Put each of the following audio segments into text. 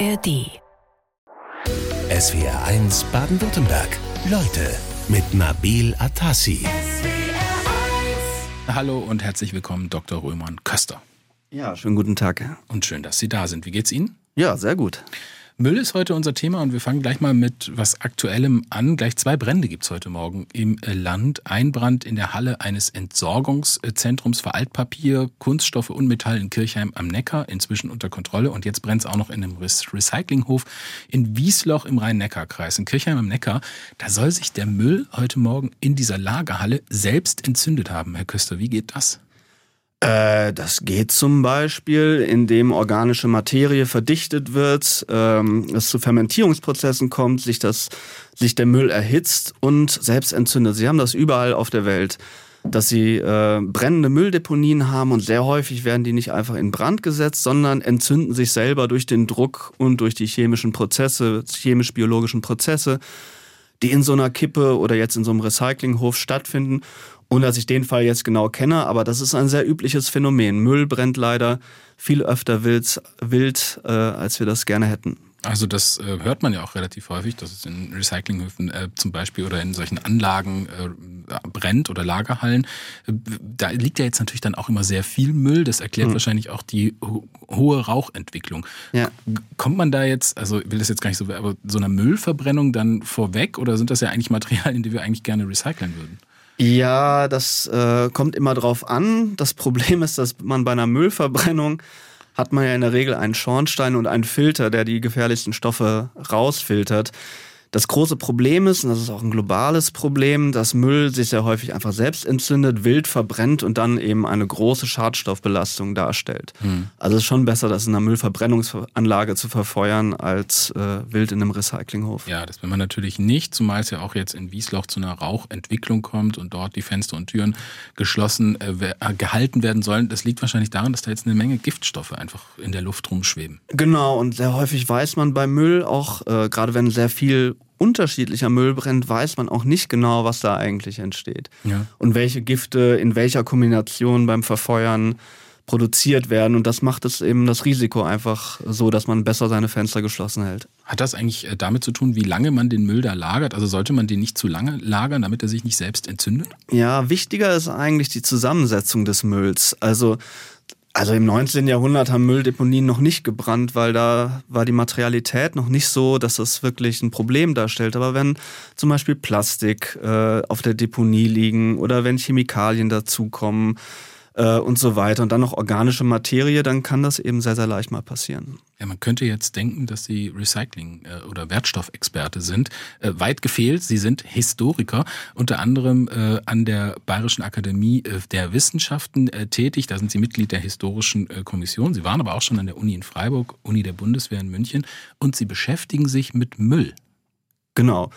ARD. SWR 1 Baden-Württemberg. Leute mit Nabil Atassi. Hallo und herzlich willkommen, Dr. Römer Köster. Ja, schönen guten Tag. Und schön, dass Sie da sind. Wie geht's Ihnen? Ja, sehr gut. Müll ist heute unser Thema und wir fangen gleich mal mit was Aktuellem an. Gleich zwei Brände gibt's heute Morgen im Land. Ein Brand in der Halle eines Entsorgungszentrums für Altpapier, Kunststoffe und Metall in Kirchheim am Neckar, inzwischen unter Kontrolle. Und jetzt brennt's auch noch in einem Recyclinghof in Wiesloch im Rhein-Neckar-Kreis. In Kirchheim am Neckar, da soll sich der Müll heute Morgen in dieser Lagerhalle selbst entzündet haben. Herr Köster, wie geht das? Äh, das geht zum Beispiel, indem organische Materie verdichtet wird, ähm, es zu Fermentierungsprozessen kommt, sich, das, sich der Müll erhitzt und selbst entzündet. Sie haben das überall auf der Welt, dass sie äh, brennende Mülldeponien haben und sehr häufig werden die nicht einfach in Brand gesetzt, sondern entzünden sich selber durch den Druck und durch die chemischen Prozesse, chemisch-biologischen Prozesse, die in so einer Kippe oder jetzt in so einem Recyclinghof stattfinden ohne dass ich den Fall jetzt genau kenne, aber das ist ein sehr übliches Phänomen. Müll brennt leider viel öfter wild, wild äh, als wir das gerne hätten. Also das äh, hört man ja auch relativ häufig, dass es in Recyclinghöfen äh, zum Beispiel oder in solchen Anlagen äh, brennt oder Lagerhallen. Da liegt ja jetzt natürlich dann auch immer sehr viel Müll. Das erklärt hm. wahrscheinlich auch die ho hohe Rauchentwicklung. Ja. Kommt man da jetzt, also ich will das jetzt gar nicht so, aber so einer Müllverbrennung dann vorweg oder sind das ja eigentlich Materialien, die wir eigentlich gerne recyceln würden? Ja, das äh, kommt immer drauf an. Das Problem ist, dass man bei einer Müllverbrennung hat man ja in der Regel einen Schornstein und einen Filter, der die gefährlichsten Stoffe rausfiltert. Das große Problem ist, und das ist auch ein globales Problem, dass Müll sich sehr häufig einfach selbst entzündet, wild verbrennt und dann eben eine große Schadstoffbelastung darstellt. Hm. Also es ist schon besser, das in einer Müllverbrennungsanlage zu verfeuern, als äh, wild in einem Recyclinghof. Ja, das will man natürlich nicht, zumal es ja auch jetzt in Wiesloch zu einer Rauchentwicklung kommt und dort die Fenster und Türen geschlossen äh, äh gehalten werden sollen. Das liegt wahrscheinlich daran, dass da jetzt eine Menge Giftstoffe einfach in der Luft rumschweben. Genau, und sehr häufig weiß man bei Müll auch, äh, gerade wenn sehr viel unterschiedlicher Müll brennt, weiß man auch nicht genau, was da eigentlich entsteht. Ja. Und welche Gifte in welcher Kombination beim Verfeuern produziert werden. Und das macht es eben das Risiko einfach so, dass man besser seine Fenster geschlossen hält. Hat das eigentlich äh, damit zu tun, wie lange man den Müll da lagert? Also sollte man den nicht zu lange lagern, damit er sich nicht selbst entzündet? Ja, wichtiger ist eigentlich die Zusammensetzung des Mülls. Also also im 19. Jahrhundert haben Mülldeponien noch nicht gebrannt, weil da war die Materialität noch nicht so, dass das wirklich ein Problem darstellt. Aber wenn zum Beispiel Plastik äh, auf der Deponie liegen oder wenn Chemikalien dazukommen, äh, und so weiter und dann noch organische Materie, dann kann das eben sehr, sehr leicht mal passieren. Ja, man könnte jetzt denken, dass Sie Recycling- äh, oder Wertstoffexperte sind. Äh, weit gefehlt, Sie sind Historiker, unter anderem äh, an der Bayerischen Akademie äh, der Wissenschaften äh, tätig. Da sind Sie Mitglied der Historischen Kommission. Sie waren aber auch schon an der Uni in Freiburg, Uni der Bundeswehr in München und Sie beschäftigen sich mit Müll. Genau.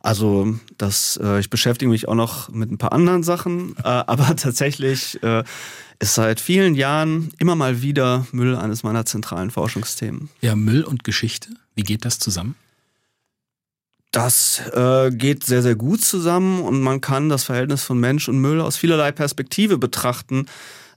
Also das, äh, ich beschäftige mich auch noch mit ein paar anderen Sachen, äh, aber tatsächlich äh, ist seit vielen Jahren immer mal wieder Müll eines meiner zentralen Forschungsthemen. Ja, Müll und Geschichte, wie geht das zusammen? Das äh, geht sehr, sehr gut zusammen und man kann das Verhältnis von Mensch und Müll aus vielerlei Perspektive betrachten.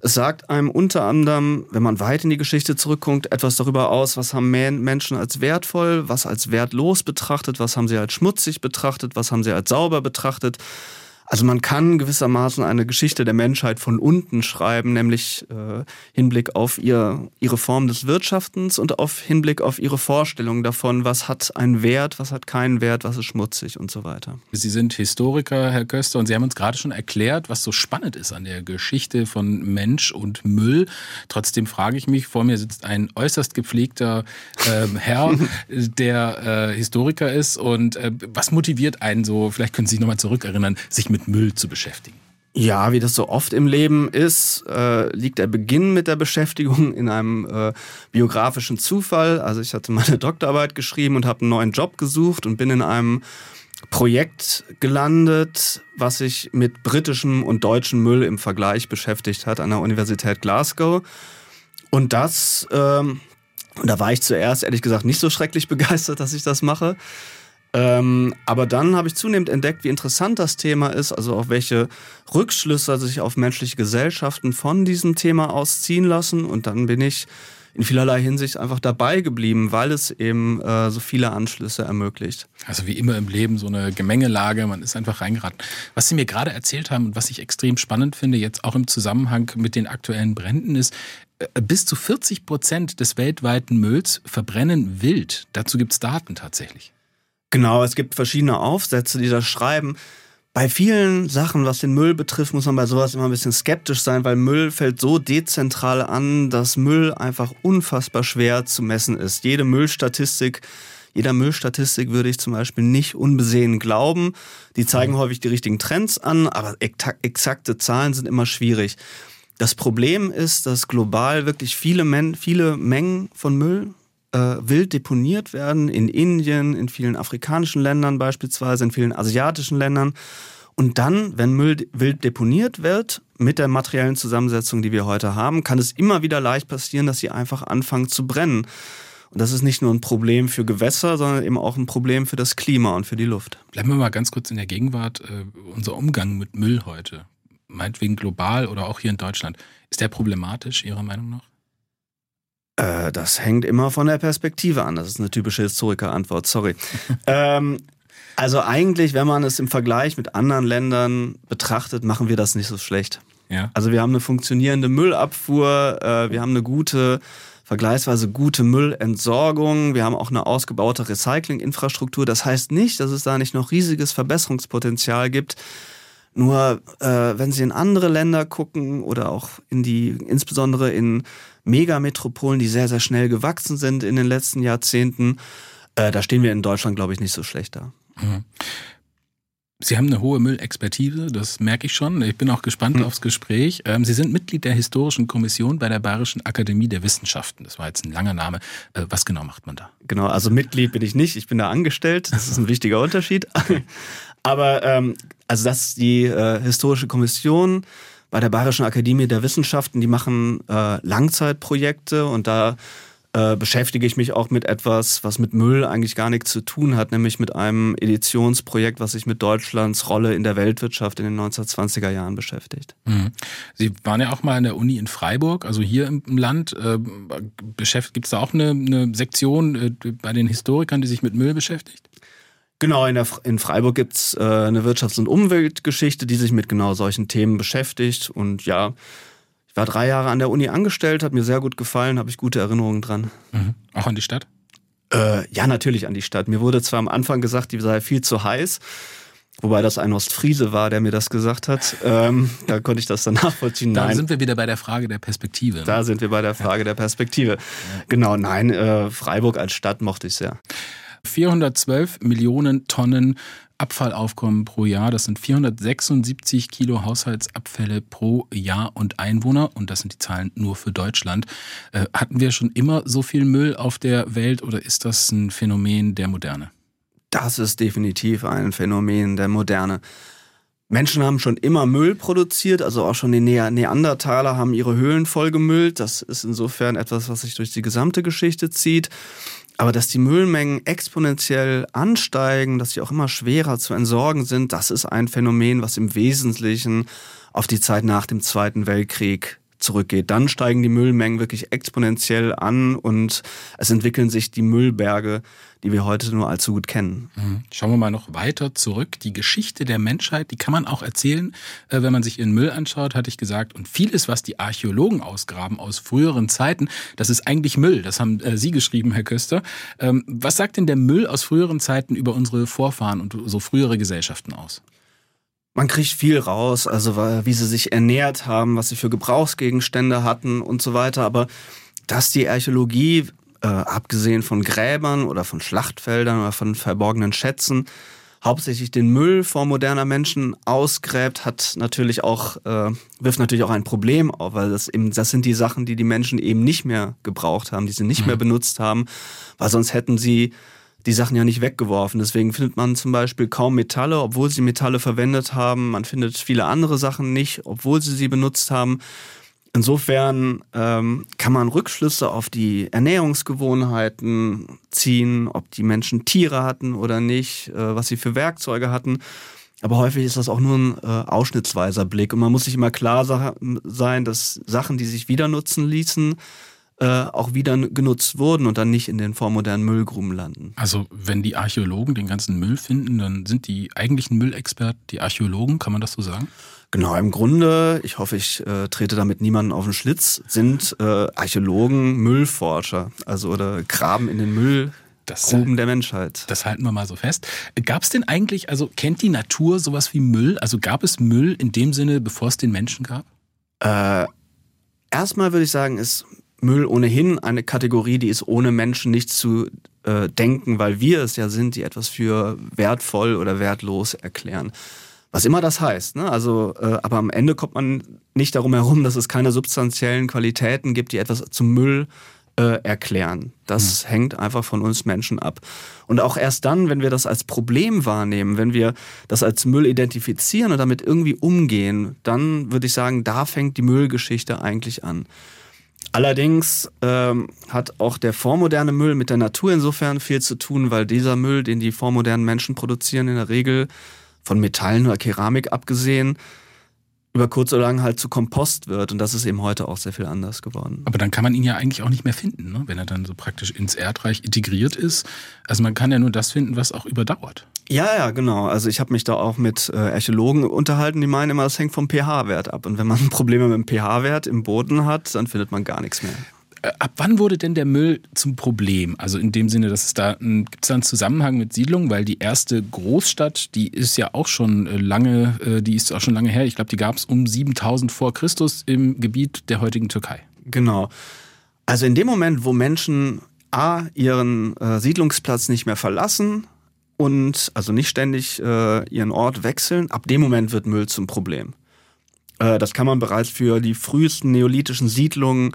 Es sagt einem unter anderem, wenn man weit in die Geschichte zurückguckt, etwas darüber aus, was haben Menschen als wertvoll, was als wertlos betrachtet, was haben sie als schmutzig betrachtet, was haben sie als sauber betrachtet. Also man kann gewissermaßen eine Geschichte der Menschheit von unten schreiben, nämlich äh, Hinblick auf ihr, ihre Form des Wirtschaftens und auf Hinblick auf ihre Vorstellung davon, was hat einen Wert, was hat keinen Wert, was ist schmutzig und so weiter. Sie sind Historiker, Herr Köster, und Sie haben uns gerade schon erklärt, was so spannend ist an der Geschichte von Mensch und Müll. Trotzdem frage ich mich, vor mir sitzt ein äußerst gepflegter äh, Herr, der äh, Historiker ist. Und äh, was motiviert einen so, vielleicht können Sie sich nochmal zurückerinnern, sich mit mit Müll zu beschäftigen? Ja, wie das so oft im Leben ist, äh, liegt der Beginn mit der Beschäftigung in einem äh, biografischen Zufall. Also ich hatte meine Doktorarbeit geschrieben und habe einen neuen Job gesucht und bin in einem Projekt gelandet, was sich mit britischem und deutschem Müll im Vergleich beschäftigt hat an der Universität Glasgow. Und das, ähm, da war ich zuerst ehrlich gesagt nicht so schrecklich begeistert, dass ich das mache. Ähm, aber dann habe ich zunehmend entdeckt, wie interessant das Thema ist, also auch welche Rückschlüsse sich auf menschliche Gesellschaften von diesem Thema ausziehen lassen. Und dann bin ich in vielerlei Hinsicht einfach dabei geblieben, weil es eben äh, so viele Anschlüsse ermöglicht. Also wie immer im Leben so eine Gemengelage, man ist einfach reingeraten. Was Sie mir gerade erzählt haben und was ich extrem spannend finde, jetzt auch im Zusammenhang mit den aktuellen Bränden ist, äh, bis zu 40 Prozent des weltweiten Mülls verbrennen wild. Dazu gibt es Daten tatsächlich. Genau, es gibt verschiedene Aufsätze, die das schreiben. Bei vielen Sachen, was den Müll betrifft, muss man bei sowas immer ein bisschen skeptisch sein, weil Müll fällt so dezentral an, dass Müll einfach unfassbar schwer zu messen ist. Jede Müllstatistik, jeder Müllstatistik würde ich zum Beispiel nicht unbesehen glauben. Die zeigen häufig die richtigen Trends an, aber exakte Zahlen sind immer schwierig. Das Problem ist, dass global wirklich viele, Men viele Mengen von Müll äh, wild deponiert werden, in Indien, in vielen afrikanischen Ländern beispielsweise, in vielen asiatischen Ländern. Und dann, wenn Müll wild deponiert wird, mit der materiellen Zusammensetzung, die wir heute haben, kann es immer wieder leicht passieren, dass sie einfach anfangen zu brennen. Und das ist nicht nur ein Problem für Gewässer, sondern eben auch ein Problem für das Klima und für die Luft. Bleiben wir mal ganz kurz in der Gegenwart. Äh, unser Umgang mit Müll heute, meinetwegen global oder auch hier in Deutschland, ist der problematisch Ihrer Meinung nach? Äh, das hängt immer von der Perspektive an. Das ist eine typische Historiker-Antwort, sorry. ähm, also eigentlich, wenn man es im Vergleich mit anderen Ländern betrachtet, machen wir das nicht so schlecht. Ja. Also wir haben eine funktionierende Müllabfuhr, äh, wir haben eine gute, vergleichsweise gute Müllentsorgung, wir haben auch eine ausgebaute Recyclinginfrastruktur. Das heißt nicht, dass es da nicht noch riesiges Verbesserungspotenzial gibt. Nur äh, wenn Sie in andere Länder gucken oder auch in die, insbesondere in Megametropolen, die sehr, sehr schnell gewachsen sind in den letzten Jahrzehnten. Äh, da stehen wir in Deutschland, glaube ich, nicht so schlecht da. Mhm. Sie haben eine hohe Müllexpertise, das merke ich schon. Ich bin auch gespannt mhm. aufs Gespräch. Ähm, Sie sind Mitglied der Historischen Kommission bei der Bayerischen Akademie der Wissenschaften. Das war jetzt ein langer Name. Äh, was genau macht man da? Genau, also Mitglied bin ich nicht, ich bin da angestellt. Das ist ein wichtiger Unterschied. Aber ähm, also das ist die äh, Historische Kommission bei der Bayerischen Akademie der Wissenschaften, die machen äh, Langzeitprojekte und da äh, beschäftige ich mich auch mit etwas, was mit Müll eigentlich gar nichts zu tun hat, nämlich mit einem Editionsprojekt, was sich mit Deutschlands Rolle in der Weltwirtschaft in den 1920er Jahren beschäftigt. Mhm. Sie waren ja auch mal an der Uni in Freiburg, also hier im Land. Äh, Gibt es da auch eine, eine Sektion äh, bei den Historikern, die sich mit Müll beschäftigt? Genau, in, der, in Freiburg gibt's äh, eine Wirtschafts- und Umweltgeschichte, die sich mit genau solchen Themen beschäftigt. Und ja, ich war drei Jahre an der Uni angestellt, hat mir sehr gut gefallen, habe ich gute Erinnerungen dran. Mhm. Auch an die Stadt? Äh, ja, natürlich an die Stadt. Mir wurde zwar am Anfang gesagt, die sei viel zu heiß. Wobei das ein Ostfriese war, der mir das gesagt hat. Ähm, da konnte ich das dann nachvollziehen. Da sind wir wieder bei der Frage der Perspektive. Ne? Da sind wir bei der Frage ja. der Perspektive. Ja. Genau, nein, äh, Freiburg als Stadt mochte ich sehr. 412 Millionen Tonnen Abfallaufkommen pro Jahr. Das sind 476 Kilo Haushaltsabfälle pro Jahr und Einwohner. Und das sind die Zahlen nur für Deutschland. Äh, hatten wir schon immer so viel Müll auf der Welt oder ist das ein Phänomen der Moderne? Das ist definitiv ein Phänomen der Moderne. Menschen haben schon immer Müll produziert, also auch schon die Neandertaler haben ihre Höhlen vollgemüllt. Das ist insofern etwas, was sich durch die gesamte Geschichte zieht. Aber dass die Müllmengen exponentiell ansteigen, dass sie auch immer schwerer zu entsorgen sind, das ist ein Phänomen, was im Wesentlichen auf die Zeit nach dem Zweiten Weltkrieg zurückgeht. Dann steigen die Müllmengen wirklich exponentiell an und es entwickeln sich die Müllberge, die wir heute nur allzu gut kennen. Mhm. Schauen wir mal noch weiter zurück. Die Geschichte der Menschheit, die kann man auch erzählen, äh, wenn man sich ihren Müll anschaut, hatte ich gesagt. Und vieles, was die Archäologen ausgraben aus früheren Zeiten, das ist eigentlich Müll. Das haben äh, Sie geschrieben, Herr Köster. Ähm, was sagt denn der Müll aus früheren Zeiten über unsere Vorfahren und so frühere Gesellschaften aus? Man kriegt viel raus, also wie sie sich ernährt haben, was sie für Gebrauchsgegenstände hatten und so weiter. Aber dass die Archäologie, äh, abgesehen von Gräbern oder von Schlachtfeldern oder von verborgenen Schätzen, hauptsächlich den Müll vor moderner Menschen ausgräbt, hat natürlich auch, äh, wirft natürlich auch ein Problem auf, weil das eben, das sind die Sachen, die die Menschen eben nicht mehr gebraucht haben, die sie nicht mhm. mehr benutzt haben, weil sonst hätten sie die Sachen ja nicht weggeworfen. Deswegen findet man zum Beispiel kaum Metalle, obwohl sie Metalle verwendet haben. Man findet viele andere Sachen nicht, obwohl sie sie benutzt haben. Insofern ähm, kann man Rückschlüsse auf die Ernährungsgewohnheiten ziehen, ob die Menschen Tiere hatten oder nicht, äh, was sie für Werkzeuge hatten. Aber häufig ist das auch nur ein äh, ausschnittsweiser Blick. Und man muss sich immer klar sein, dass Sachen, die sich wieder nutzen ließen, äh, auch wieder genutzt wurden und dann nicht in den vormodernen Müllgruben landen. Also wenn die Archäologen den ganzen Müll finden, dann sind die eigentlichen Müllexperten die Archäologen, kann man das so sagen? Genau, im Grunde, ich hoffe, ich äh, trete damit niemanden auf den Schlitz, sind äh, Archäologen Müllforscher, also oder graben in den Müll. Das, Gruben der Menschheit. Das halten wir mal so fest. Gab es denn eigentlich, also kennt die Natur sowas wie Müll? Also gab es Müll in dem Sinne, bevor es den Menschen gab? Äh, erstmal würde ich sagen, ist Müll ohnehin eine Kategorie, die ist ohne Menschen nicht zu äh, denken, weil wir es ja sind, die etwas für wertvoll oder wertlos erklären. Was immer das heißt. Ne? Also, äh, aber am Ende kommt man nicht darum herum, dass es keine substanziellen Qualitäten gibt, die etwas zum Müll äh, erklären. Das hm. hängt einfach von uns Menschen ab. Und auch erst dann, wenn wir das als Problem wahrnehmen, wenn wir das als Müll identifizieren und damit irgendwie umgehen, dann würde ich sagen, da fängt die Müllgeschichte eigentlich an. Allerdings ähm, hat auch der vormoderne Müll mit der Natur insofern viel zu tun, weil dieser Müll, den die vormodernen Menschen produzieren, in der Regel von Metallen oder Keramik abgesehen, über kurz oder lang halt zu Kompost wird. Und das ist eben heute auch sehr viel anders geworden. Aber dann kann man ihn ja eigentlich auch nicht mehr finden, ne? wenn er dann so praktisch ins Erdreich integriert ist. Also man kann ja nur das finden, was auch überdauert. Ja, ja, genau. Also ich habe mich da auch mit äh, Archäologen unterhalten, die meinen immer, das hängt vom pH-Wert ab. Und wenn man Probleme mit dem pH-Wert im Boden hat, dann findet man gar nichts mehr. Äh, ab wann wurde denn der Müll zum Problem? Also in dem Sinne, dass es da gibt es da einen Zusammenhang mit Siedlungen, weil die erste Großstadt, die ist ja auch schon äh, lange, äh, die ist auch schon lange her. Ich glaube, die gab es um 7000 vor Christus im Gebiet der heutigen Türkei. Genau. Also in dem Moment, wo Menschen a ihren äh, Siedlungsplatz nicht mehr verlassen und also nicht ständig äh, ihren Ort wechseln, ab dem Moment wird Müll zum Problem. Äh, das kann man bereits für die frühesten neolithischen Siedlungen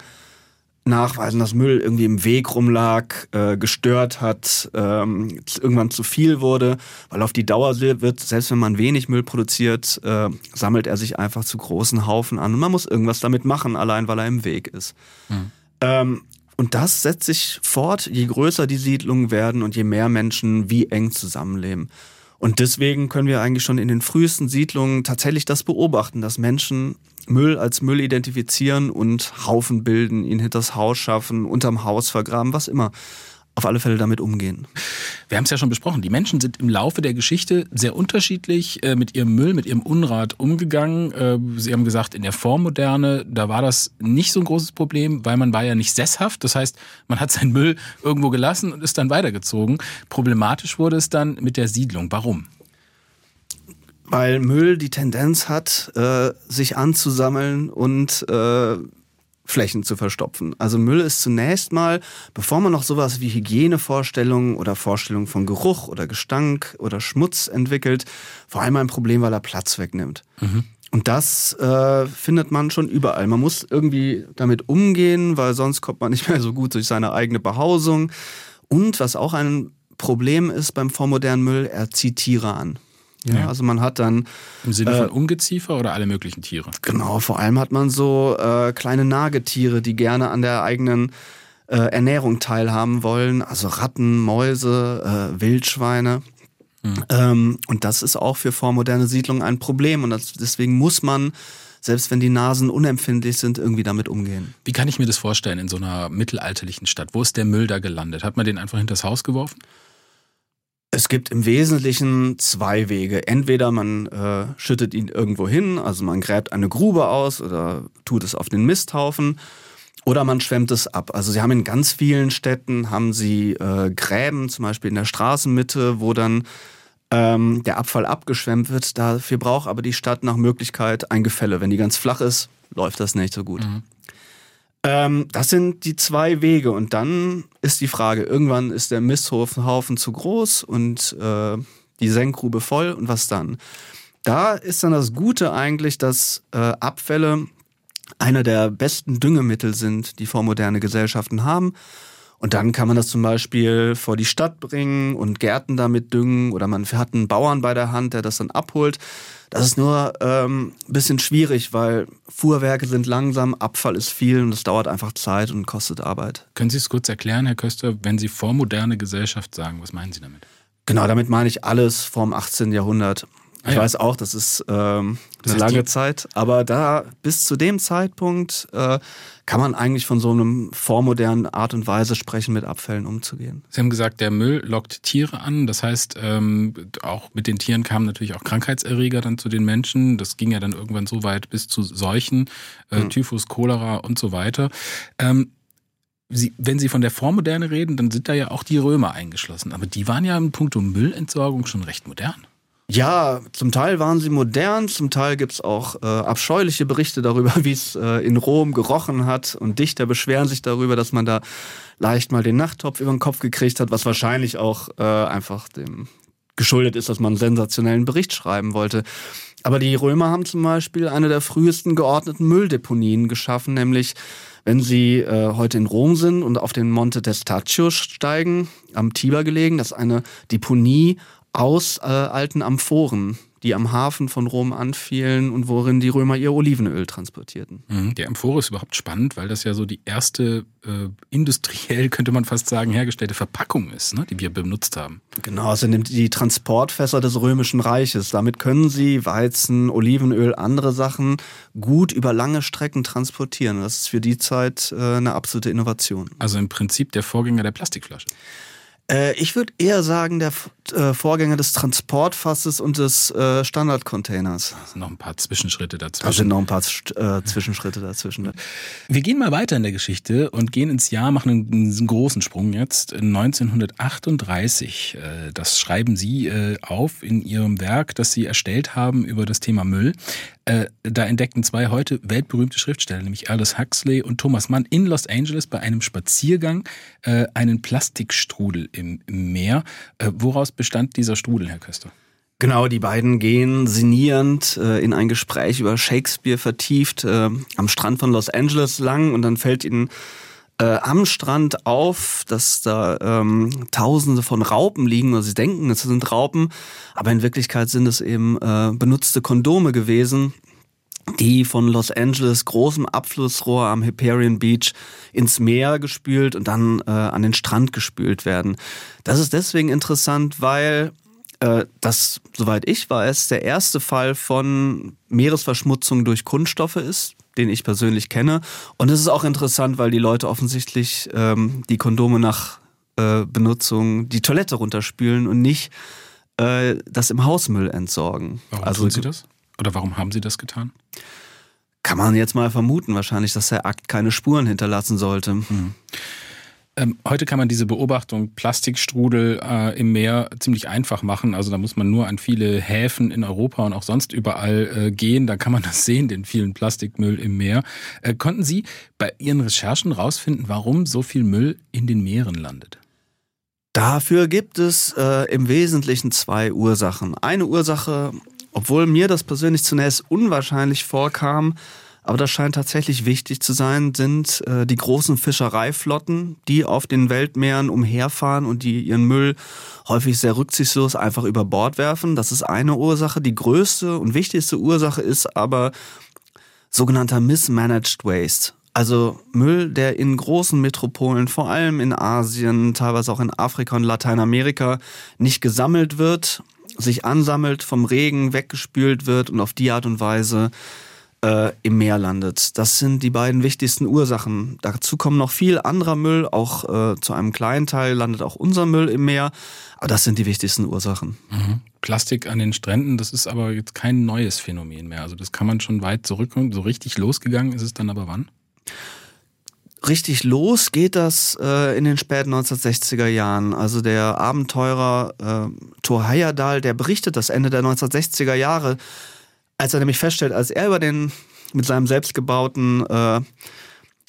nachweisen, dass Müll irgendwie im Weg rumlag, äh, gestört hat, ähm, irgendwann zu viel wurde, weil auf die Dauer wird, selbst wenn man wenig Müll produziert, äh, sammelt er sich einfach zu großen Haufen an und man muss irgendwas damit machen, allein weil er im Weg ist. Mhm. Ähm, und das setzt sich fort, je größer die Siedlungen werden und je mehr Menschen wie eng zusammenleben. Und deswegen können wir eigentlich schon in den frühesten Siedlungen tatsächlich das beobachten, dass Menschen Müll als Müll identifizieren und Haufen bilden, ihn hinters Haus schaffen, unterm Haus vergraben, was immer auf alle Fälle damit umgehen. Wir haben es ja schon besprochen. Die Menschen sind im Laufe der Geschichte sehr unterschiedlich äh, mit ihrem Müll, mit ihrem Unrat umgegangen. Äh, Sie haben gesagt, in der Vormoderne, da war das nicht so ein großes Problem, weil man war ja nicht sesshaft. Das heißt, man hat seinen Müll irgendwo gelassen und ist dann weitergezogen. Problematisch wurde es dann mit der Siedlung. Warum? Weil Müll die Tendenz hat, äh, sich anzusammeln und äh, Flächen zu verstopfen. Also Müll ist zunächst mal, bevor man noch sowas wie Hygienevorstellungen oder Vorstellungen von Geruch oder Gestank oder Schmutz entwickelt, vor allem ein Problem, weil er Platz wegnimmt. Mhm. Und das äh, findet man schon überall. Man muss irgendwie damit umgehen, weil sonst kommt man nicht mehr so gut durch seine eigene Behausung. Und was auch ein Problem ist beim vormodernen Müll, er zieht Tiere an. Ja, also man hat dann. Im Sinne von äh, Ungeziefer oder alle möglichen Tiere? Genau, vor allem hat man so äh, kleine Nagetiere, die gerne an der eigenen äh, Ernährung teilhaben wollen. Also Ratten, Mäuse, äh, Wildschweine. Mhm. Ähm, und das ist auch für vormoderne Siedlungen ein Problem. Und das, deswegen muss man selbst wenn die Nasen unempfindlich sind, irgendwie damit umgehen. Wie kann ich mir das vorstellen in so einer mittelalterlichen Stadt? Wo ist der Müll da gelandet? Hat man den einfach hinters Haus geworfen? Es gibt im Wesentlichen zwei Wege. Entweder man äh, schüttet ihn irgendwo hin, also man gräbt eine Grube aus oder tut es auf den Misthaufen. Oder man schwemmt es ab. Also sie haben in ganz vielen Städten haben sie äh, Gräben, zum Beispiel in der Straßenmitte, wo dann ähm, der Abfall abgeschwemmt wird. Dafür braucht aber die Stadt nach Möglichkeit ein Gefälle. Wenn die ganz flach ist, läuft das nicht so gut. Mhm. Ähm, das sind die zwei Wege. Und dann ist die Frage, irgendwann ist der Misthaufen zu groß und äh, die Senkgrube voll und was dann? Da ist dann das Gute eigentlich, dass äh, Abfälle einer der besten Düngemittel sind, die vormoderne Gesellschaften haben. Und dann kann man das zum Beispiel vor die Stadt bringen und Gärten damit düngen oder man hat einen Bauern bei der Hand, der das dann abholt. Das ist nur ähm, ein bisschen schwierig, weil Fuhrwerke sind langsam, Abfall ist viel und es dauert einfach Zeit und kostet Arbeit. Können Sie es kurz erklären, Herr Köster, wenn Sie vormoderne Gesellschaft sagen, was meinen Sie damit? Genau, damit meine ich alles vorm 18. Jahrhundert. Ich ja. weiß auch, das ist ähm, das eine lange Zeit, aber da bis zu dem Zeitpunkt äh, kann man eigentlich von so einem vormodernen Art und Weise sprechen, mit Abfällen umzugehen. Sie haben gesagt, der Müll lockt Tiere an. Das heißt, ähm, auch mit den Tieren kamen natürlich auch Krankheitserreger dann zu den Menschen. Das ging ja dann irgendwann so weit bis zu Seuchen, äh, hm. Typhus, Cholera und so weiter. Ähm, Sie, wenn Sie von der Vormoderne reden, dann sind da ja auch die Römer eingeschlossen. Aber die waren ja in puncto Müllentsorgung schon recht modern. Ja, zum Teil waren sie modern, zum Teil gibt's auch äh, abscheuliche Berichte darüber, wie es äh, in Rom gerochen hat. Und Dichter beschweren sich darüber, dass man da leicht mal den Nachttopf über den Kopf gekriegt hat, was wahrscheinlich auch äh, einfach dem geschuldet ist, dass man einen sensationellen Bericht schreiben wollte. Aber die Römer haben zum Beispiel eine der frühesten geordneten Mülldeponien geschaffen, nämlich wenn Sie äh, heute in Rom sind und auf den Monte Testaccio steigen, am Tiber gelegen, das ist eine Deponie aus äh, alten Amphoren, die am Hafen von Rom anfielen und worin die Römer ihr Olivenöl transportierten. Mhm. Die Amphore ist überhaupt spannend, weil das ja so die erste äh, industriell, könnte man fast sagen, hergestellte Verpackung ist, ne, die wir benutzt haben. Genau, es sind die Transportfässer des Römischen Reiches. Damit können sie Weizen, Olivenöl, andere Sachen gut über lange Strecken transportieren. Das ist für die Zeit äh, eine absolute Innovation. Also im Prinzip der Vorgänger der Plastikflasche. Äh, ich würde eher sagen, der äh, Vorgänger des Transportfasses und des äh, Standardcontainers. Da sind noch ein paar Zwischenschritte dazwischen. Da sind noch ein paar äh, Zwischenschritte dazwischen. Wir gehen mal weiter in der Geschichte und gehen ins Jahr, machen einen, einen großen Sprung jetzt. 1938, äh, das schreiben Sie äh, auf in Ihrem Werk, das Sie erstellt haben über das Thema Müll. Äh, da entdeckten zwei heute weltberühmte Schriftsteller, nämlich Aldous Huxley und Thomas Mann, in Los Angeles bei einem Spaziergang äh, einen Plastikstrudel im, im Meer. Äh, woraus bestand dieser Strudel, Herr Köster? Genau, die beiden gehen sinnierend äh, in ein Gespräch über Shakespeare vertieft äh, am Strand von Los Angeles lang und dann fällt ihnen äh, am Strand auf, dass da ähm, Tausende von Raupen liegen. oder sie denken, es sind Raupen, aber in Wirklichkeit sind es eben äh, benutzte Kondome gewesen, die von Los Angeles großem Abflussrohr am Hyperion Beach ins Meer gespült und dann äh, an den Strand gespült werden. Das ist deswegen interessant, weil äh, das, soweit ich weiß, der erste Fall von Meeresverschmutzung durch Kunststoffe ist den ich persönlich kenne. Und es ist auch interessant, weil die Leute offensichtlich ähm, die Kondome nach äh, Benutzung die Toilette runterspülen und nicht äh, das im Hausmüll entsorgen. Warum also, tun Sie das? Oder warum haben Sie das getan? Kann man jetzt mal vermuten, wahrscheinlich, dass der Akt keine Spuren hinterlassen sollte. Hm. Ähm, heute kann man diese Beobachtung Plastikstrudel äh, im Meer ziemlich einfach machen. Also da muss man nur an viele Häfen in Europa und auch sonst überall äh, gehen. Da kann man das sehen, den vielen Plastikmüll im Meer. Äh, konnten Sie bei Ihren Recherchen rausfinden, warum so viel Müll in den Meeren landet? Dafür gibt es äh, im Wesentlichen zwei Ursachen. Eine Ursache, obwohl mir das persönlich zunächst unwahrscheinlich vorkam, aber das scheint tatsächlich wichtig zu sein, sind äh, die großen Fischereiflotten, die auf den Weltmeeren umherfahren und die ihren Müll häufig sehr rücksichtslos einfach über Bord werfen. Das ist eine Ursache. Die größte und wichtigste Ursache ist aber sogenannter Mismanaged Waste. Also Müll, der in großen Metropolen, vor allem in Asien, teilweise auch in Afrika und Lateinamerika, nicht gesammelt wird, sich ansammelt, vom Regen weggespült wird und auf die Art und Weise äh, im Meer landet. Das sind die beiden wichtigsten Ursachen. Dazu kommen noch viel anderer Müll, auch äh, zu einem kleinen Teil landet auch unser Müll im Meer. Aber das sind die wichtigsten Ursachen. Mhm. Plastik an den Stränden, das ist aber jetzt kein neues Phänomen mehr. Also das kann man schon weit zurückkommen. So richtig losgegangen ist es dann aber wann? Richtig los geht das äh, in den späten 1960er Jahren. Also der Abenteurer äh, Thor Heyerdahl, der berichtet das Ende der 1960er Jahre als er nämlich feststellt, als er über den mit seinem selbstgebauten äh,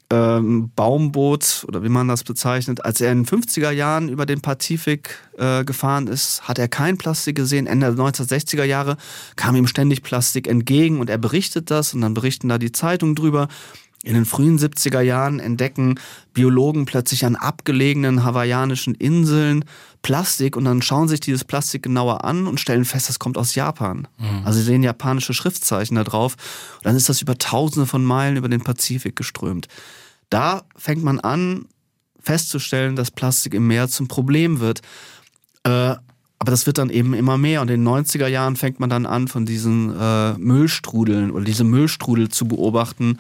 ähm, Baumboot oder wie man das bezeichnet, als er in den 50er Jahren über den Pazifik äh, gefahren ist, hat er kein Plastik gesehen. Ende der 1960er Jahre kam ihm ständig Plastik entgegen und er berichtet das und dann berichten da die Zeitungen drüber. In den frühen 70er Jahren entdecken Biologen plötzlich an abgelegenen hawaiianischen Inseln Plastik und dann schauen sich dieses Plastik genauer an und stellen fest, das kommt aus Japan. Mhm. Also sie sehen japanische Schriftzeichen da drauf und dann ist das über tausende von Meilen über den Pazifik geströmt. Da fängt man an festzustellen, dass Plastik im Meer zum Problem wird. Äh, aber das wird dann eben immer mehr. Und in den 90er Jahren fängt man dann an, von diesen äh, Müllstrudeln oder diese Müllstrudel zu beobachten,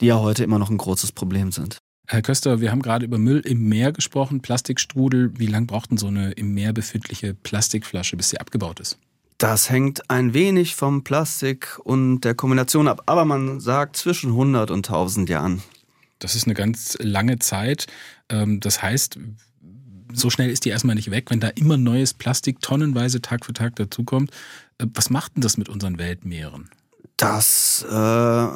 die ja heute immer noch ein großes Problem sind. Herr Köster, wir haben gerade über Müll im Meer gesprochen, Plastikstrudel. Wie lange braucht denn so eine im Meer befindliche Plastikflasche, bis sie abgebaut ist? Das hängt ein wenig vom Plastik und der Kombination ab, aber man sagt zwischen 100 und 1000 Jahren. Das ist eine ganz lange Zeit. Ähm, das heißt, so schnell ist die erstmal nicht weg, wenn da immer neues Plastik tonnenweise Tag für Tag dazukommt. Äh, was macht denn das mit unseren Weltmeeren? Das, äh,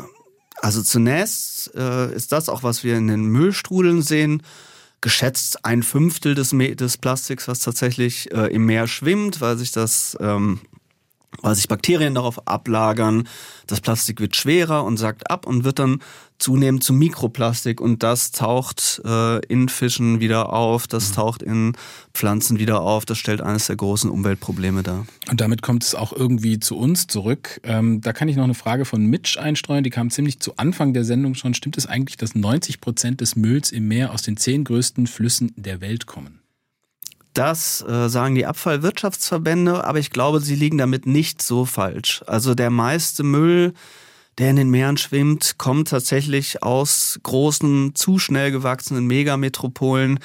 also zunächst äh, ist das auch, was wir in den Müllstrudeln sehen, geschätzt ein Fünftel des, des Plastiks, was tatsächlich äh, im Meer schwimmt, weil sich das ähm, weil sich Bakterien darauf ablagern. Das Plastik wird schwerer und sackt ab und wird dann zunehmend zu Mikroplastik und das taucht äh, in Fischen wieder auf, das mhm. taucht in Pflanzen wieder auf. Das stellt eines der großen Umweltprobleme dar. Und damit kommt es auch irgendwie zu uns zurück. Ähm, da kann ich noch eine Frage von Mitch einstreuen, die kam ziemlich zu Anfang der Sendung schon. Stimmt es eigentlich, dass 90 Prozent des Mülls im Meer aus den zehn größten Flüssen der Welt kommen? Das äh, sagen die Abfallwirtschaftsverbände, aber ich glaube, sie liegen damit nicht so falsch. Also der meiste Müll, der in den Meeren schwimmt, kommt tatsächlich aus großen, zu schnell gewachsenen Megametropolen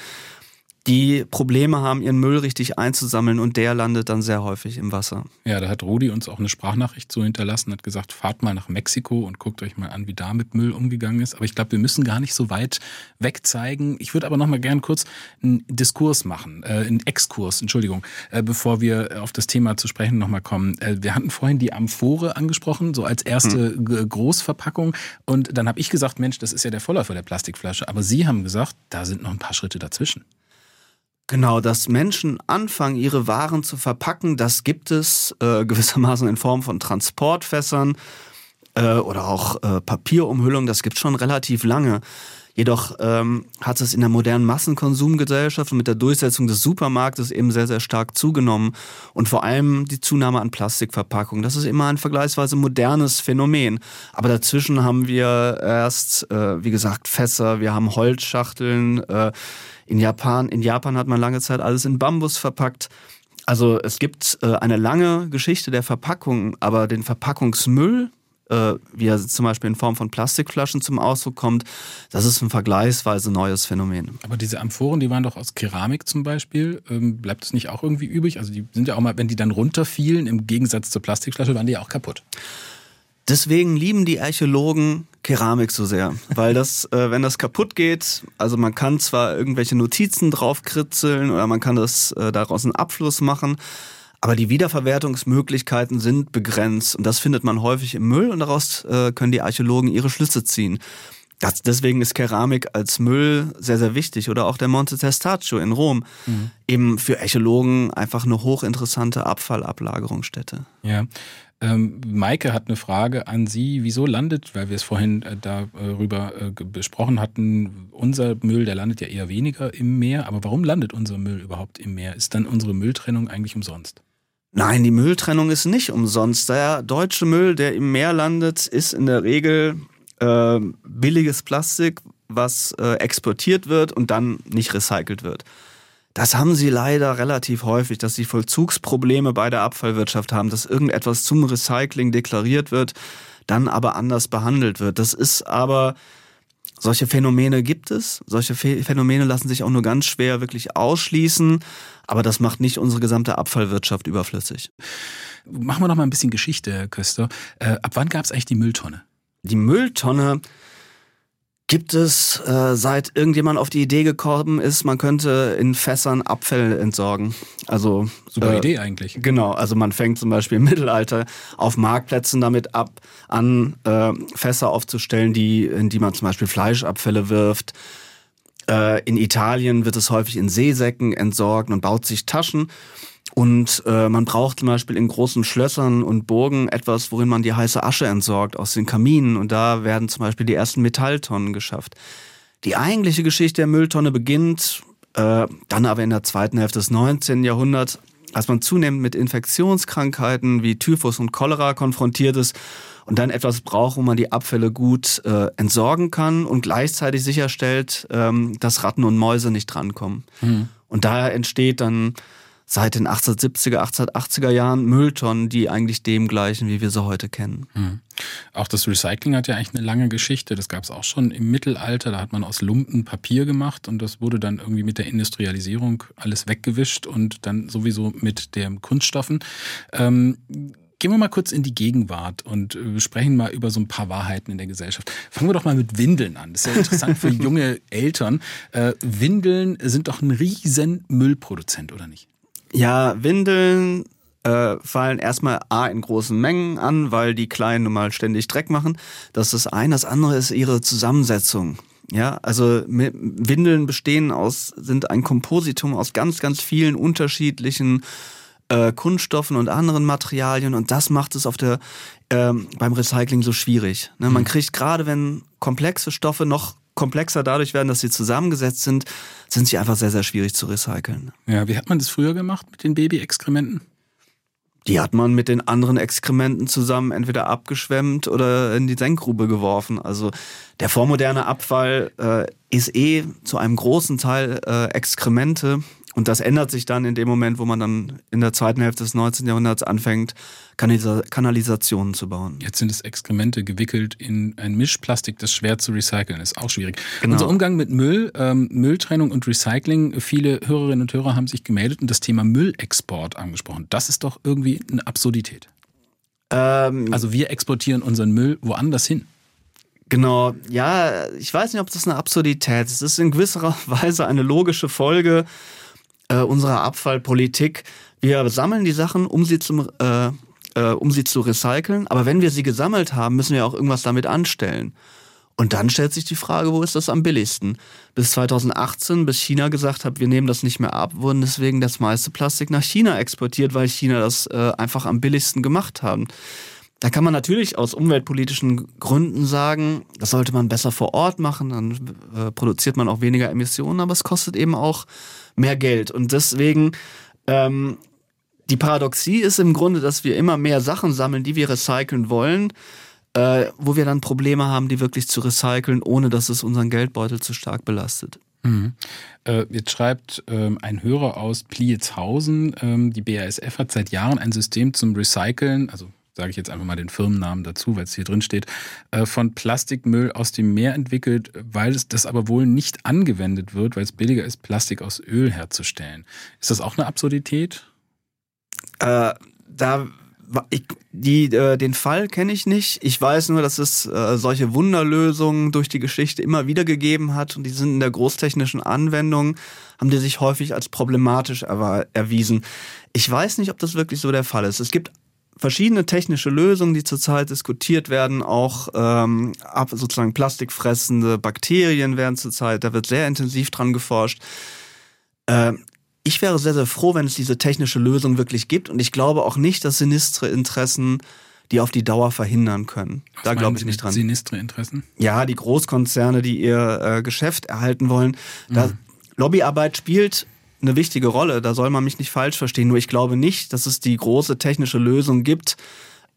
die Probleme haben, ihren Müll richtig einzusammeln und der landet dann sehr häufig im Wasser. Ja, da hat Rudi uns auch eine Sprachnachricht so hinterlassen, hat gesagt, fahrt mal nach Mexiko und guckt euch mal an, wie da mit Müll umgegangen ist. Aber ich glaube, wir müssen gar nicht so weit wegzeigen. Ich würde aber noch mal gern kurz einen Diskurs machen, äh, einen Exkurs, Entschuldigung, äh, bevor wir auf das Thema zu sprechen noch mal kommen. Äh, wir hatten vorhin die Amphore angesprochen, so als erste hm. Großverpackung. Und dann habe ich gesagt, Mensch, das ist ja der Vorläufer der Plastikflasche. Aber Sie haben gesagt, da sind noch ein paar Schritte dazwischen. Genau, dass Menschen anfangen, ihre Waren zu verpacken, das gibt es äh, gewissermaßen in Form von Transportfässern äh, oder auch äh, Papierumhüllung, das gibt schon relativ lange. Jedoch ähm, hat es in der modernen Massenkonsumgesellschaft und mit der Durchsetzung des Supermarktes eben sehr, sehr stark zugenommen. Und vor allem die Zunahme an Plastikverpackungen. Das ist immer ein vergleichsweise modernes Phänomen. Aber dazwischen haben wir erst, äh, wie gesagt, Fässer, wir haben Holzschachteln. Äh, in Japan, in Japan hat man lange Zeit alles in Bambus verpackt. Also es gibt äh, eine lange Geschichte der Verpackung, aber den Verpackungsmüll, äh, wie er zum Beispiel in Form von Plastikflaschen zum Ausdruck kommt, das ist ein vergleichsweise neues Phänomen. Aber diese Amphoren, die waren doch aus Keramik zum Beispiel. Ähm, bleibt es nicht auch irgendwie übrig? Also die sind ja auch mal, wenn die dann runterfielen, im Gegensatz zur Plastikflasche, waren die ja auch kaputt. Deswegen lieben die Archäologen Keramik so sehr, weil das, äh, wenn das kaputt geht, also man kann zwar irgendwelche Notizen draufkritzeln oder man kann das äh, daraus einen Abfluss machen, aber die Wiederverwertungsmöglichkeiten sind begrenzt und das findet man häufig im Müll und daraus äh, können die Archäologen ihre Schlüsse ziehen. Das, deswegen ist Keramik als Müll sehr, sehr wichtig. Oder auch der Monte Testaccio in Rom. Mhm. Eben für Archäologen einfach eine hochinteressante Abfallablagerungsstätte. Ja. Ähm, Maike hat eine Frage an Sie. Wieso landet, weil wir es vorhin äh, darüber äh, besprochen hatten, unser Müll, der landet ja eher weniger im Meer. Aber warum landet unser Müll überhaupt im Meer? Ist dann unsere Mülltrennung eigentlich umsonst? Nein, die Mülltrennung ist nicht umsonst. Der deutsche Müll, der im Meer landet, ist in der Regel äh, billiges Plastik, was äh, exportiert wird und dann nicht recycelt wird. Das haben sie leider relativ häufig, dass sie Vollzugsprobleme bei der Abfallwirtschaft haben, dass irgendetwas zum Recycling deklariert wird, dann aber anders behandelt wird. Das ist aber solche Phänomene gibt es. Solche Phänomene lassen sich auch nur ganz schwer wirklich ausschließen. Aber das macht nicht unsere gesamte Abfallwirtschaft überflüssig. Machen wir noch mal ein bisschen Geschichte, Herr Köster. Äh, ab wann gab es eigentlich die Mülltonne? Die Mülltonne gibt es, äh, seit irgendjemand auf die Idee gekommen ist, man könnte in Fässern Abfälle entsorgen. Also super äh, Idee eigentlich. Genau, also man fängt zum Beispiel im Mittelalter auf Marktplätzen damit ab, an äh, Fässer aufzustellen, die in die man zum Beispiel Fleischabfälle wirft. Äh, in Italien wird es häufig in Seesäcken entsorgt. Man baut sich Taschen und äh, man braucht zum Beispiel in großen Schlössern und Burgen etwas, worin man die heiße Asche entsorgt aus den Kaminen. Und da werden zum Beispiel die ersten Metalltonnen geschafft. Die eigentliche Geschichte der Mülltonne beginnt äh, dann aber in der zweiten Hälfte des 19. Jahrhunderts, als man zunehmend mit Infektionskrankheiten wie Typhus und Cholera konfrontiert ist und dann etwas braucht, wo man die Abfälle gut äh, entsorgen kann und gleichzeitig sicherstellt, ähm, dass Ratten und Mäuse nicht drankommen. Mhm. Und daher entsteht dann seit den 1870er, 1880er Jahren Mülltonnen, die eigentlich dem gleichen, wie wir sie heute kennen. Mhm. Auch das Recycling hat ja eigentlich eine lange Geschichte. Das gab es auch schon im Mittelalter. Da hat man aus Lumpen Papier gemacht und das wurde dann irgendwie mit der Industrialisierung alles weggewischt und dann sowieso mit den Kunststoffen. Ähm, Gehen wir mal kurz in die Gegenwart und äh, sprechen mal über so ein paar Wahrheiten in der Gesellschaft. Fangen wir doch mal mit Windeln an. Das ist ja interessant für junge Eltern. Äh, Windeln sind doch ein riesen Müllproduzent, oder nicht? Ja, Windeln äh, fallen erstmal A in großen Mengen an, weil die Kleinen nun mal ständig Dreck machen. Das ist das eine. Das andere ist ihre Zusammensetzung. Ja, also Windeln bestehen aus, sind ein Kompositum aus ganz, ganz vielen unterschiedlichen äh, Kunststoffen und anderen Materialien und das macht es auf der ähm, beim Recycling so schwierig. Ne? Man mhm. kriegt gerade, wenn komplexe Stoffe noch komplexer dadurch werden, dass sie zusammengesetzt sind, sind sie einfach sehr, sehr schwierig zu recyceln. Ja, wie hat man das früher gemacht mit den Baby-Exkrementen? Die hat man mit den anderen Exkrementen zusammen entweder abgeschwemmt oder in die Senkgrube geworfen. Also der vormoderne Abfall äh, ist eh zu einem großen Teil äh, Exkremente und das ändert sich dann in dem Moment, wo man dann in der zweiten Hälfte des 19. Jahrhunderts anfängt, Kanalisationen zu bauen. Jetzt sind es Exkremente gewickelt in ein Mischplastik, das schwer zu recyceln ist. Auch schwierig. Genau. Unser Umgang mit Müll, ähm, Mülltrennung und Recycling. Viele Hörerinnen und Hörer haben sich gemeldet und das Thema Müllexport angesprochen. Das ist doch irgendwie eine Absurdität. Ähm, also wir exportieren unseren Müll woanders hin. Genau, ja, ich weiß nicht, ob das eine Absurdität ist. Es ist in gewisser Weise eine logische Folge äh, unserer Abfallpolitik. Wir sammeln die Sachen, um sie zum äh, äh, um sie zu recyceln. Aber wenn wir sie gesammelt haben, müssen wir auch irgendwas damit anstellen. Und dann stellt sich die Frage, wo ist das am billigsten? Bis 2018, bis China gesagt hat, wir nehmen das nicht mehr ab, wurden deswegen das meiste Plastik nach China exportiert, weil China das äh, einfach am billigsten gemacht haben. Da kann man natürlich aus umweltpolitischen Gründen sagen, das sollte man besser vor Ort machen, dann äh, produziert man auch weniger Emissionen, aber es kostet eben auch mehr Geld. Und deswegen, ähm, die Paradoxie ist im Grunde, dass wir immer mehr Sachen sammeln, die wir recyceln wollen, äh, wo wir dann Probleme haben, die wirklich zu recyceln, ohne dass es unseren Geldbeutel zu stark belastet. Mhm. Äh, jetzt schreibt ähm, ein Hörer aus Plietzhausen, ähm, die BASF hat seit Jahren ein System zum Recyceln, also sage ich jetzt einfach mal den Firmennamen dazu, weil es hier drin steht, äh, von Plastikmüll aus dem Meer entwickelt, weil es das aber wohl nicht angewendet wird, weil es billiger ist, Plastik aus Öl herzustellen. Ist das auch eine Absurdität? Äh, da ich, die, äh, den Fall kenne ich nicht. Ich weiß nur, dass es äh, solche Wunderlösungen durch die Geschichte immer wieder gegeben hat und die sind in der großtechnischen Anwendung, haben die sich häufig als problematisch erwiesen. Ich weiß nicht, ob das wirklich so der Fall ist. Es gibt verschiedene technische Lösungen, die zurzeit diskutiert werden, auch ähm, ab, sozusagen plastikfressende Bakterien werden zurzeit, da wird sehr intensiv dran geforscht. Äh, ich wäre sehr, sehr froh, wenn es diese technische Lösung wirklich gibt und ich glaube auch nicht, dass sinistre Interessen die auf die Dauer verhindern können. Was da glaube ich nicht dran. Sinistre Interessen? Ja, die Großkonzerne, die ihr äh, Geschäft erhalten wollen. Da mhm. Lobbyarbeit spielt eine wichtige Rolle. Da soll man mich nicht falsch verstehen. Nur ich glaube nicht, dass es die große technische Lösung gibt,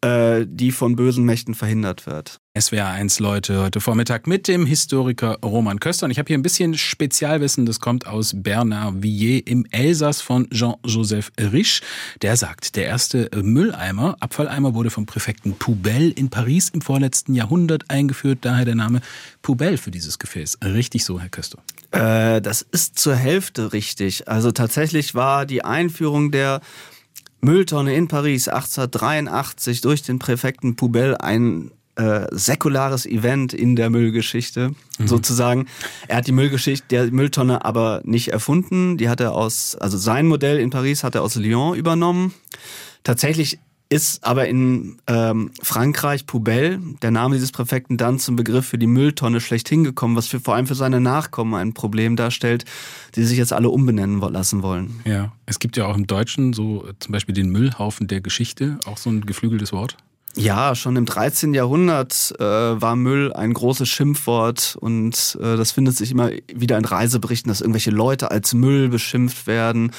äh, die von bösen Mächten verhindert wird. SWR 1 Leute heute Vormittag mit dem Historiker Roman Köster. Und ich habe hier ein bisschen Spezialwissen, das kommt aus Bernard Villiers im Elsass von Jean-Joseph Riche. Der sagt, der erste Mülleimer, Abfalleimer wurde vom Präfekten Poubelle in Paris im vorletzten Jahrhundert eingeführt. Daher der Name Poubelle für dieses Gefäß. Richtig so, Herr Köster. Äh, das ist zur Hälfte richtig. Also tatsächlich war die Einführung der Mülltonne in Paris 1883 durch den Präfekten Poubelle ein äh, säkulares Event in der Müllgeschichte mhm. sozusagen. Er hat die Müllgeschichte der Mülltonne aber nicht erfunden. Die hat er aus, also sein Modell in Paris hat er aus Lyon übernommen. Tatsächlich ist aber in ähm, Frankreich Poubelle, der Name dieses Präfekten, dann zum Begriff für die Mülltonne schlechthin gekommen, was für, vor allem für seine Nachkommen ein Problem darstellt, die sich jetzt alle umbenennen lassen wollen. Ja, es gibt ja auch im Deutschen so zum Beispiel den Müllhaufen der Geschichte, auch so ein geflügeltes Wort. Ja, schon im 13. Jahrhundert äh, war Müll ein großes Schimpfwort und äh, das findet sich immer wieder in Reiseberichten, dass irgendwelche Leute als Müll beschimpft werden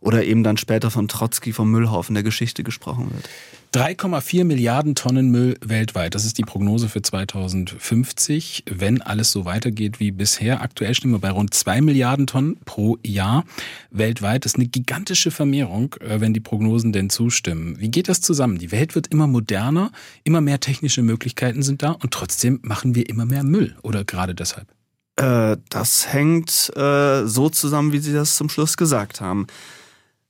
oder eben dann später von Trotzki vom Müllhaufen der Geschichte gesprochen wird. 3,4 Milliarden Tonnen Müll weltweit. Das ist die Prognose für 2050, wenn alles so weitergeht wie bisher. Aktuell stehen wir bei rund 2 Milliarden Tonnen pro Jahr weltweit. Das ist eine gigantische Vermehrung, äh, wenn die Prognosen denn zustimmen. Wie geht das zusammen? Die Welt wird immer moderner, immer mehr technische Möglichkeiten sind da und trotzdem machen wir immer mehr Müll. Oder gerade deshalb? Äh, das hängt äh, so zusammen, wie Sie das zum Schluss gesagt haben.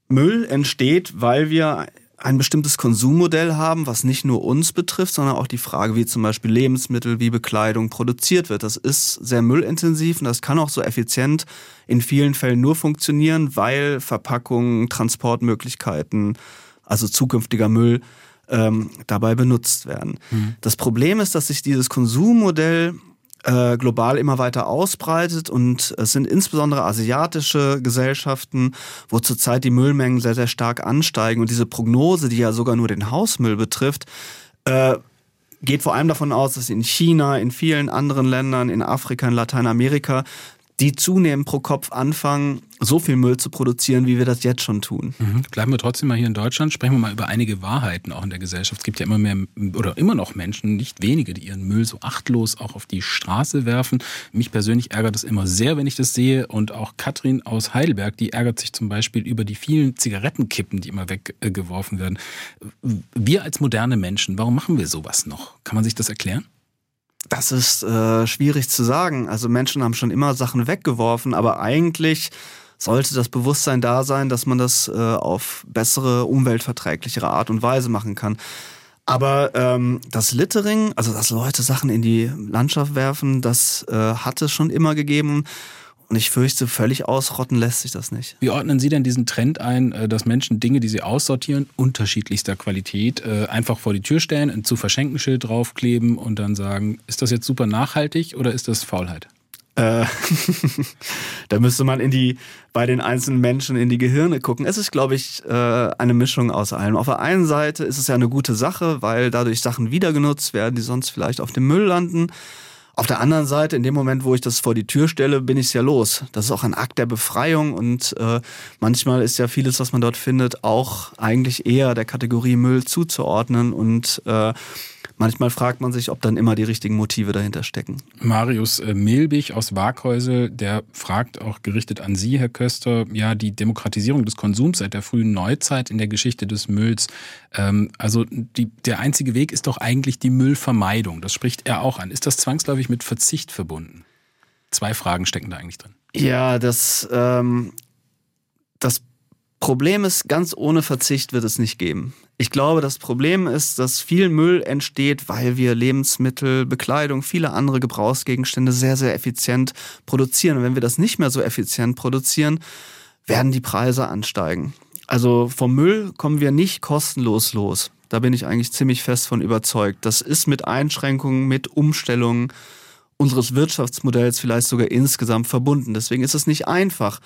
Müll entsteht, weil wir ein bestimmtes Konsummodell haben, was nicht nur uns betrifft, sondern auch die Frage, wie zum Beispiel Lebensmittel, wie Bekleidung produziert wird. Das ist sehr müllintensiv und das kann auch so effizient in vielen Fällen nur funktionieren, weil Verpackungen, Transportmöglichkeiten, also zukünftiger Müll ähm, dabei benutzt werden. Mhm. Das Problem ist, dass sich dieses Konsummodell äh, global immer weiter ausbreitet und es sind insbesondere asiatische Gesellschaften, wo zurzeit die Müllmengen sehr, sehr stark ansteigen. Und diese Prognose, die ja sogar nur den Hausmüll betrifft, äh, geht vor allem davon aus, dass in China, in vielen anderen Ländern, in Afrika, in Lateinamerika die zunehmend pro Kopf anfangen, so viel Müll zu produzieren, wie wir das jetzt schon tun. Mhm. Bleiben wir trotzdem mal hier in Deutschland, sprechen wir mal über einige Wahrheiten auch in der Gesellschaft. Es gibt ja immer mehr oder immer noch Menschen, nicht wenige, die ihren Müll so achtlos auch auf die Straße werfen. Mich persönlich ärgert das immer sehr, wenn ich das sehe. Und auch Katrin aus Heidelberg, die ärgert sich zum Beispiel über die vielen Zigarettenkippen, die immer weggeworfen werden. Wir als moderne Menschen, warum machen wir sowas noch? Kann man sich das erklären? Das ist äh, schwierig zu sagen. Also Menschen haben schon immer Sachen weggeworfen, aber eigentlich sollte das Bewusstsein da sein, dass man das äh, auf bessere, umweltverträglichere Art und Weise machen kann. Aber ähm, das Littering, also dass Leute Sachen in die Landschaft werfen, das äh, hat es schon immer gegeben. Und ich fürchte, völlig ausrotten lässt sich das nicht. Wie ordnen Sie denn diesen Trend ein, äh, dass Menschen Dinge, die sie aussortieren, unterschiedlichster Qualität, äh, einfach vor die Tür stellen, ein zu verschenken Schild draufkleben und dann sagen, ist das jetzt super nachhaltig oder ist das Faulheit? Äh, da müsste man in die, bei den einzelnen Menschen in die Gehirne gucken. Es ist, glaube ich, eine Mischung aus allem. Auf der einen Seite ist es ja eine gute Sache, weil dadurch Sachen wieder genutzt werden, die sonst vielleicht auf dem Müll landen. Auf der anderen Seite, in dem Moment, wo ich das vor die Tür stelle, bin ich ja los. Das ist auch ein Akt der Befreiung und äh, manchmal ist ja vieles, was man dort findet, auch eigentlich eher der Kategorie Müll zuzuordnen und äh, Manchmal fragt man sich, ob dann immer die richtigen Motive dahinter stecken. Marius äh, Mehlbich aus Waghäusel, der fragt auch gerichtet an Sie, Herr Köster, ja, die Demokratisierung des Konsums seit der frühen Neuzeit in der Geschichte des Mülls. Ähm, also die, der einzige Weg ist doch eigentlich die Müllvermeidung. Das spricht er auch an. Ist das zwangsläufig mit Verzicht verbunden? Zwei Fragen stecken da eigentlich drin. Ja, das, ähm, das Problem ist, ganz ohne Verzicht wird es nicht geben. Ich glaube, das Problem ist, dass viel Müll entsteht, weil wir Lebensmittel, Bekleidung, viele andere Gebrauchsgegenstände sehr, sehr effizient produzieren. Und wenn wir das nicht mehr so effizient produzieren, werden die Preise ansteigen. Also vom Müll kommen wir nicht kostenlos los. Da bin ich eigentlich ziemlich fest von überzeugt. Das ist mit Einschränkungen, mit Umstellungen unseres Wirtschaftsmodells vielleicht sogar insgesamt verbunden. Deswegen ist es nicht einfach.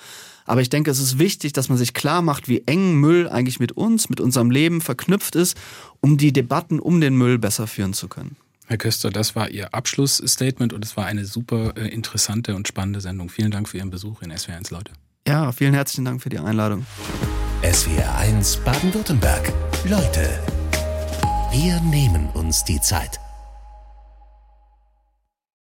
Aber ich denke, es ist wichtig, dass man sich klar macht, wie eng Müll eigentlich mit uns, mit unserem Leben verknüpft ist, um die Debatten um den Müll besser führen zu können. Herr Köster, das war Ihr Abschlussstatement und es war eine super äh, interessante und spannende Sendung. Vielen Dank für Ihren Besuch in SWR1 Leute. Ja, vielen herzlichen Dank für die Einladung. SWR1 Baden-Württemberg. Leute, wir nehmen uns die Zeit.